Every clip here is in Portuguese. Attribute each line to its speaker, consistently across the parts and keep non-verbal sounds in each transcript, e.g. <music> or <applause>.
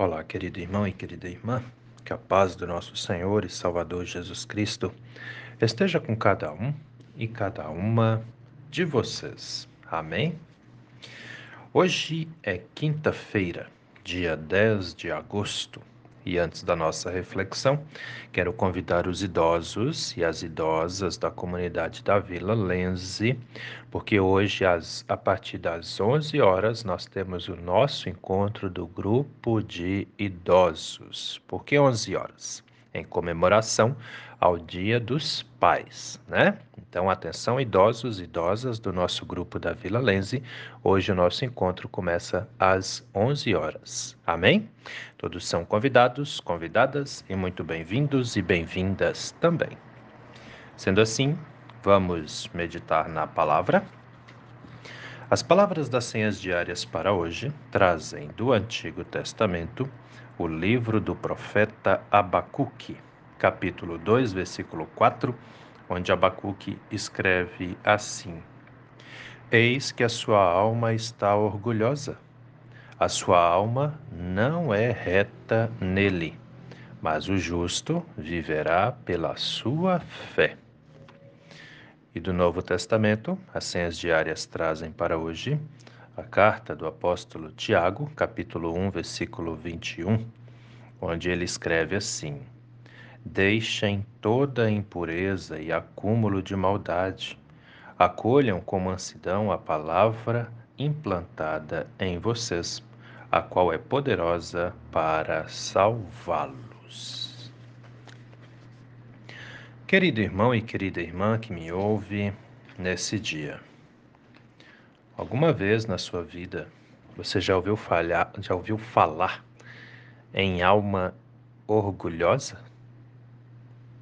Speaker 1: Olá, querido irmão e querida irmã, que a paz do nosso Senhor e Salvador Jesus Cristo esteja com cada um e cada uma de vocês. Amém? Hoje é quinta-feira, dia 10 de agosto e antes da nossa reflexão, quero convidar os idosos e as idosas da comunidade da Vila Lenze, porque hoje, às, a partir das 11 horas, nós temos o nosso encontro do grupo de idosos. Por que 11 horas? Em comemoração ao Dia dos Pais, né? Então, atenção, idosos e idosas do nosso grupo da Vila Lenze. Hoje o nosso encontro começa às 11 horas. Amém? Todos são convidados, convidadas e muito bem-vindos e bem-vindas também. Sendo assim, vamos meditar na palavra. As palavras das senhas diárias para hoje trazem do Antigo Testamento o livro do profeta Abacuque, capítulo 2, versículo 4 onde Abacuque escreve assim: Eis que a sua alma está orgulhosa. A sua alma não é reta nele, mas o justo viverá pela sua fé. E do Novo Testamento, as senhas diárias trazem para hoje a carta do apóstolo Tiago, capítulo 1, versículo 21, onde ele escreve assim: Deixem toda a impureza e acúmulo de maldade. Acolham com mansidão a palavra implantada em vocês, a qual é poderosa para salvá-los. Querido irmão e querida irmã que me ouve nesse dia, alguma vez na sua vida você já ouviu, falhar, já ouviu falar em alma orgulhosa?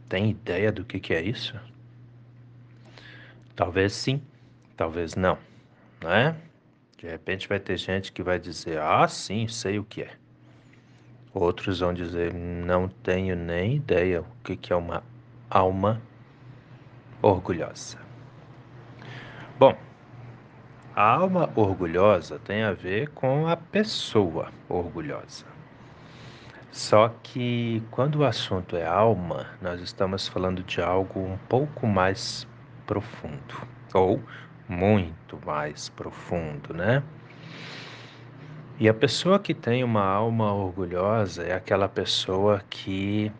Speaker 1: Tem ideia do que, que é isso? Talvez sim, talvez não, não é? De repente vai ter gente que vai dizer, ah, sim, sei o que é. Outros vão dizer, não tenho nem ideia o que, que é uma alma orgulhosa. Bom, a alma orgulhosa tem a ver com a pessoa orgulhosa. Só que quando o assunto é alma, nós estamos falando de algo um pouco mais profundo, ou muito mais profundo, né? E a pessoa que tem uma alma orgulhosa é aquela pessoa que.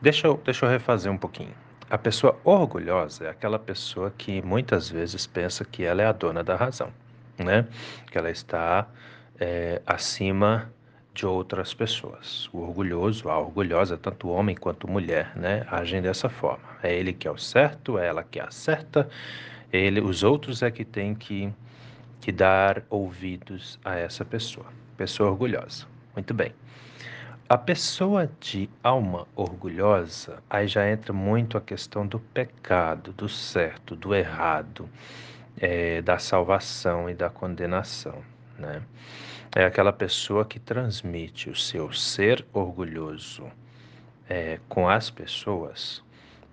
Speaker 1: Deixa eu, deixa eu refazer um pouquinho. A pessoa orgulhosa é aquela pessoa que muitas vezes pensa que ela é a dona da razão, né? Que ela está é, acima de outras pessoas. O orgulhoso, a orgulhosa, tanto homem quanto mulher, né, agem dessa forma. É ele que é o certo, é ela que é a certa, ele, os outros é que tem que, que dar ouvidos a essa pessoa. Pessoa orgulhosa. Muito bem. A pessoa de alma orgulhosa, aí já entra muito a questão do pecado, do certo, do errado, é, da salvação e da condenação, né? É aquela pessoa que transmite o seu ser orgulhoso é, com as pessoas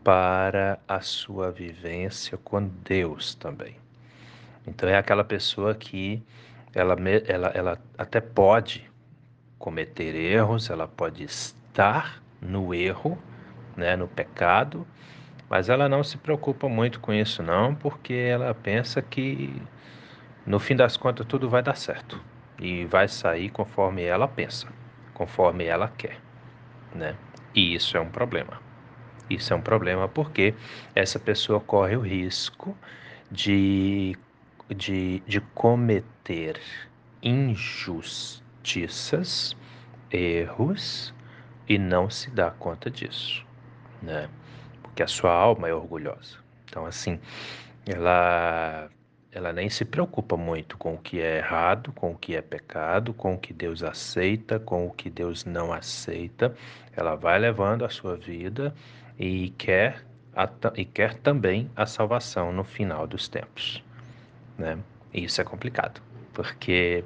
Speaker 1: para a sua vivência com Deus também. Então é aquela pessoa que ela, ela, ela até pode cometer erros, ela pode estar no erro, né, no pecado, mas ela não se preocupa muito com isso não, porque ela pensa que no fim das contas tudo vai dar certo e vai sair conforme ela pensa, conforme ela quer, né? E isso é um problema. Isso é um problema porque essa pessoa corre o risco de, de, de cometer injustiças, erros e não se dá conta disso, né? Porque a sua alma é orgulhosa. Então, assim, ela ela nem se preocupa muito com o que é errado, com o que é pecado, com o que Deus aceita, com o que Deus não aceita. Ela vai levando a sua vida e quer, a, e quer também a salvação no final dos tempos. Né? E isso é complicado, porque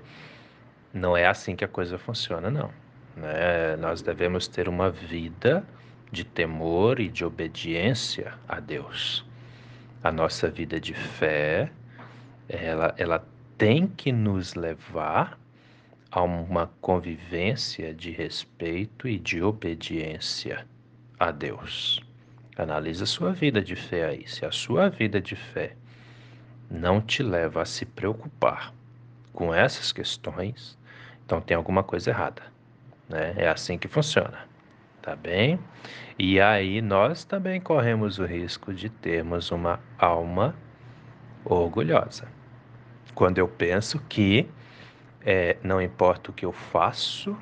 Speaker 1: não é assim que a coisa funciona, não. Né? Nós devemos ter uma vida de temor e de obediência a Deus. A nossa vida de fé ela, ela tem que nos levar a uma convivência de respeito e de obediência a Deus. Analise a sua vida de fé aí. Se a sua vida de fé não te leva a se preocupar com essas questões, então tem alguma coisa errada. Né? É assim que funciona. Tá bem? E aí nós também corremos o risco de termos uma alma orgulhosa. Quando eu penso que é, não importa o que eu faço,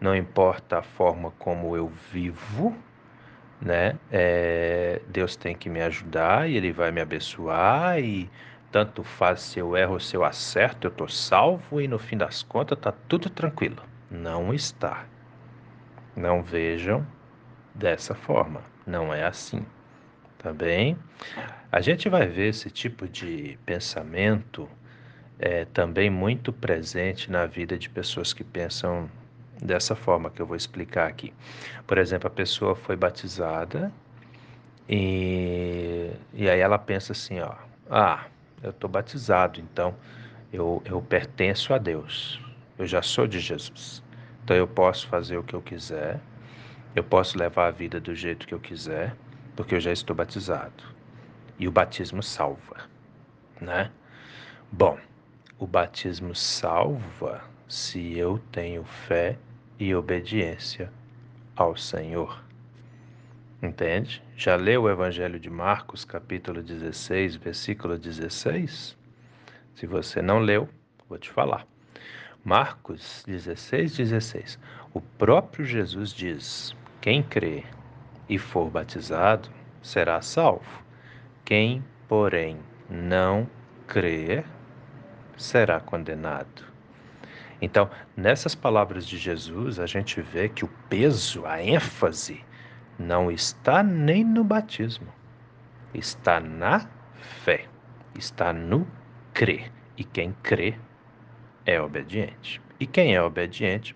Speaker 1: não importa a forma como eu vivo, né? É, Deus tem que me ajudar e Ele vai me abençoar e tanto faz se eu erro ou se eu acerto, eu estou salvo e no fim das contas está tudo tranquilo. Não está. Não vejam dessa forma. Não é assim. Tá bem? A gente vai ver esse tipo de pensamento é, também muito presente na vida de pessoas que pensam dessa forma que eu vou explicar aqui. Por exemplo, a pessoa foi batizada e, e aí ela pensa assim, ó, ah, eu estou batizado, então eu, eu pertenço a Deus, eu já sou de Jesus, então eu posso fazer o que eu quiser, eu posso levar a vida do jeito que eu quiser, porque eu já estou batizado. E o batismo salva, né? Bom, o batismo salva se eu tenho fé e obediência ao Senhor. Entende? Já leu o Evangelho de Marcos, capítulo 16, versículo 16? Se você não leu, vou te falar. Marcos 16, 16. O próprio Jesus diz: Quem crê e for batizado será salvo. Quem, porém, não crer será condenado. Então, nessas palavras de Jesus, a gente vê que o peso, a ênfase, não está nem no batismo, está na fé, está no crer. E quem crê é obediente. E quem é obediente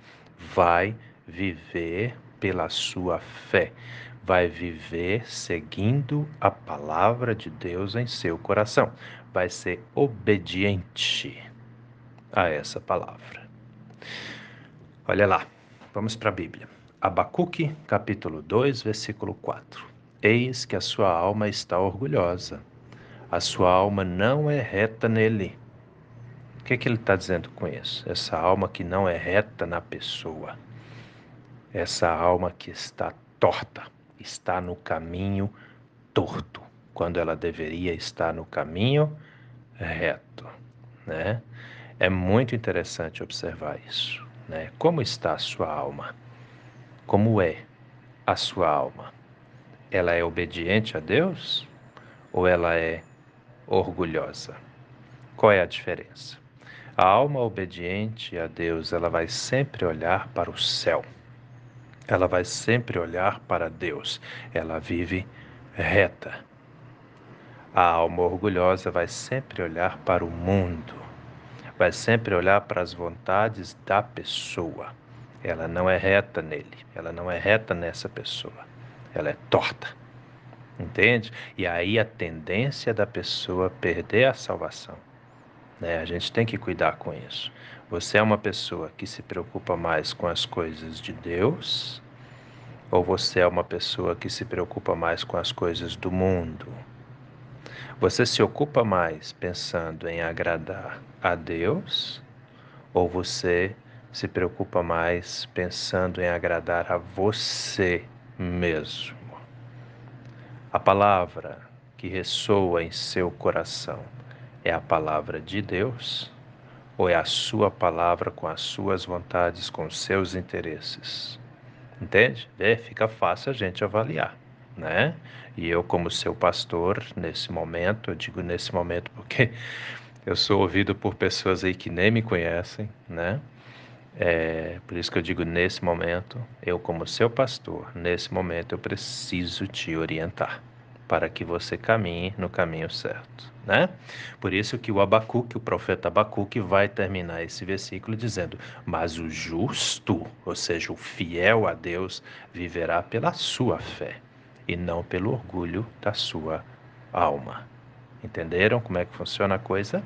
Speaker 1: vai viver pela sua fé, vai viver seguindo a palavra de Deus em seu coração, vai ser obediente a essa palavra. Olha lá, vamos para a Bíblia. Abacuque, capítulo 2, versículo 4. Eis que a sua alma está orgulhosa, a sua alma não é reta nele. O que, que ele está dizendo com isso? Essa alma que não é reta na pessoa, essa alma que está torta, está no caminho torto, quando ela deveria estar no caminho reto, né? É muito interessante observar isso né? Como está a sua alma? Como é a sua alma? Ela é obediente a Deus ou ela é orgulhosa? Qual é a diferença? A alma obediente a Deus, ela vai sempre olhar para o céu. Ela vai sempre olhar para Deus. Ela vive reta. A alma orgulhosa vai sempre olhar para o mundo vai sempre olhar para as vontades da pessoa. Ela não é reta nele, ela não é reta nessa pessoa, ela é torta. Entende? E aí a tendência da pessoa perder a salvação. Né? A gente tem que cuidar com isso. Você é uma pessoa que se preocupa mais com as coisas de Deus ou você é uma pessoa que se preocupa mais com as coisas do mundo? Você se ocupa mais pensando em agradar a Deus ou você se preocupa mais pensando em agradar a você mesmo? A palavra que ressoa em seu coração é a palavra de Deus ou é a sua palavra com as suas vontades, com os seus interesses? Entende? É, fica fácil a gente avaliar né? E eu, como seu pastor, nesse momento, eu digo nesse momento porque <laughs> eu sou ouvido por pessoas aí que nem me conhecem, né? É, por isso que eu digo nesse momento, eu, como seu pastor, nesse momento eu preciso te orientar para que você caminhe no caminho certo, né? Por isso que o Abacuque, o profeta Abacuque, vai terminar esse versículo dizendo: Mas o justo, ou seja, o fiel a Deus, viverá pela sua fé e não pelo orgulho da sua alma. Entenderam como é que funciona a coisa?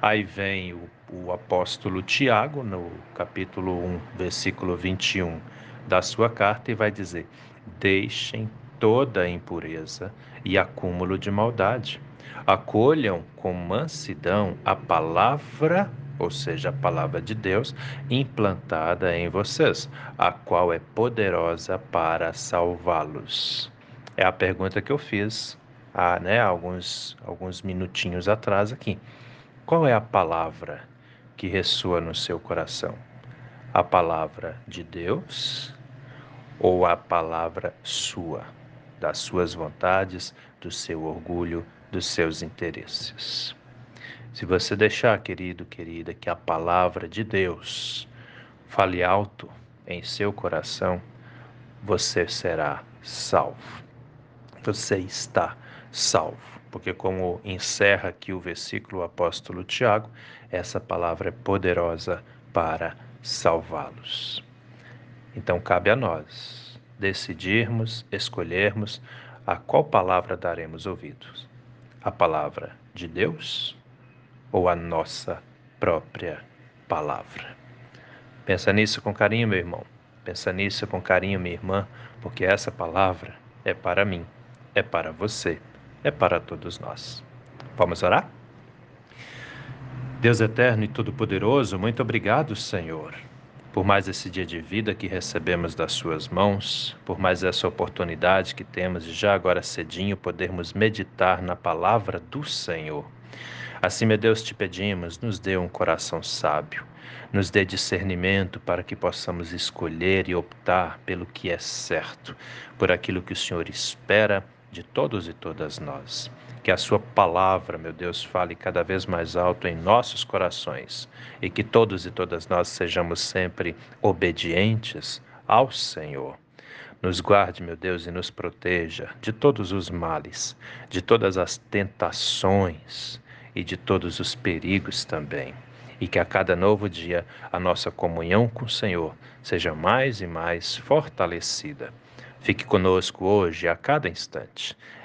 Speaker 1: Aí vem o o apóstolo Tiago, no capítulo 1, versículo 21 da sua carta, e vai dizer: Deixem toda impureza e acúmulo de maldade. Acolham com mansidão a palavra, ou seja, a palavra de Deus, implantada em vocês, a qual é poderosa para salvá-los. É a pergunta que eu fiz há né, alguns, alguns minutinhos atrás aqui. Qual é a palavra que ressoa no seu coração? A palavra de Deus ou a palavra sua, das suas vontades, do seu orgulho, dos seus interesses? Se você deixar, querido, querida, que a palavra de Deus fale alto em seu coração, você será salvo. Você está salvo porque, como encerra aqui o versículo o apóstolo Tiago, essa palavra é poderosa para salvá-los. Então, cabe a nós decidirmos, escolhermos a qual palavra daremos ouvidos: a palavra de Deus ou a nossa própria palavra. Pensa nisso com carinho, meu irmão. Pensa nisso com carinho, minha irmã, porque essa palavra é para mim, é para você é para todos nós. Vamos orar? Deus eterno e todo-poderoso, muito obrigado, Senhor, por mais esse dia de vida que recebemos das Suas mãos, por mais essa oportunidade que temos de já agora cedinho podermos meditar na palavra do Senhor. Assim, meu Deus, te pedimos, nos dê um coração sábio, nos dê discernimento para que possamos escolher e optar pelo que é certo, por aquilo que o Senhor espera de todos e todas nós. Que a Sua palavra, meu Deus, fale cada vez mais alto em nossos corações e que todos e todas nós sejamos sempre obedientes ao Senhor. Nos guarde, meu Deus, e nos proteja de todos os males, de todas as tentações e de todos os perigos também. E que a cada novo dia a nossa comunhão com o Senhor seja mais e mais fortalecida Fique conosco hoje, a cada instante.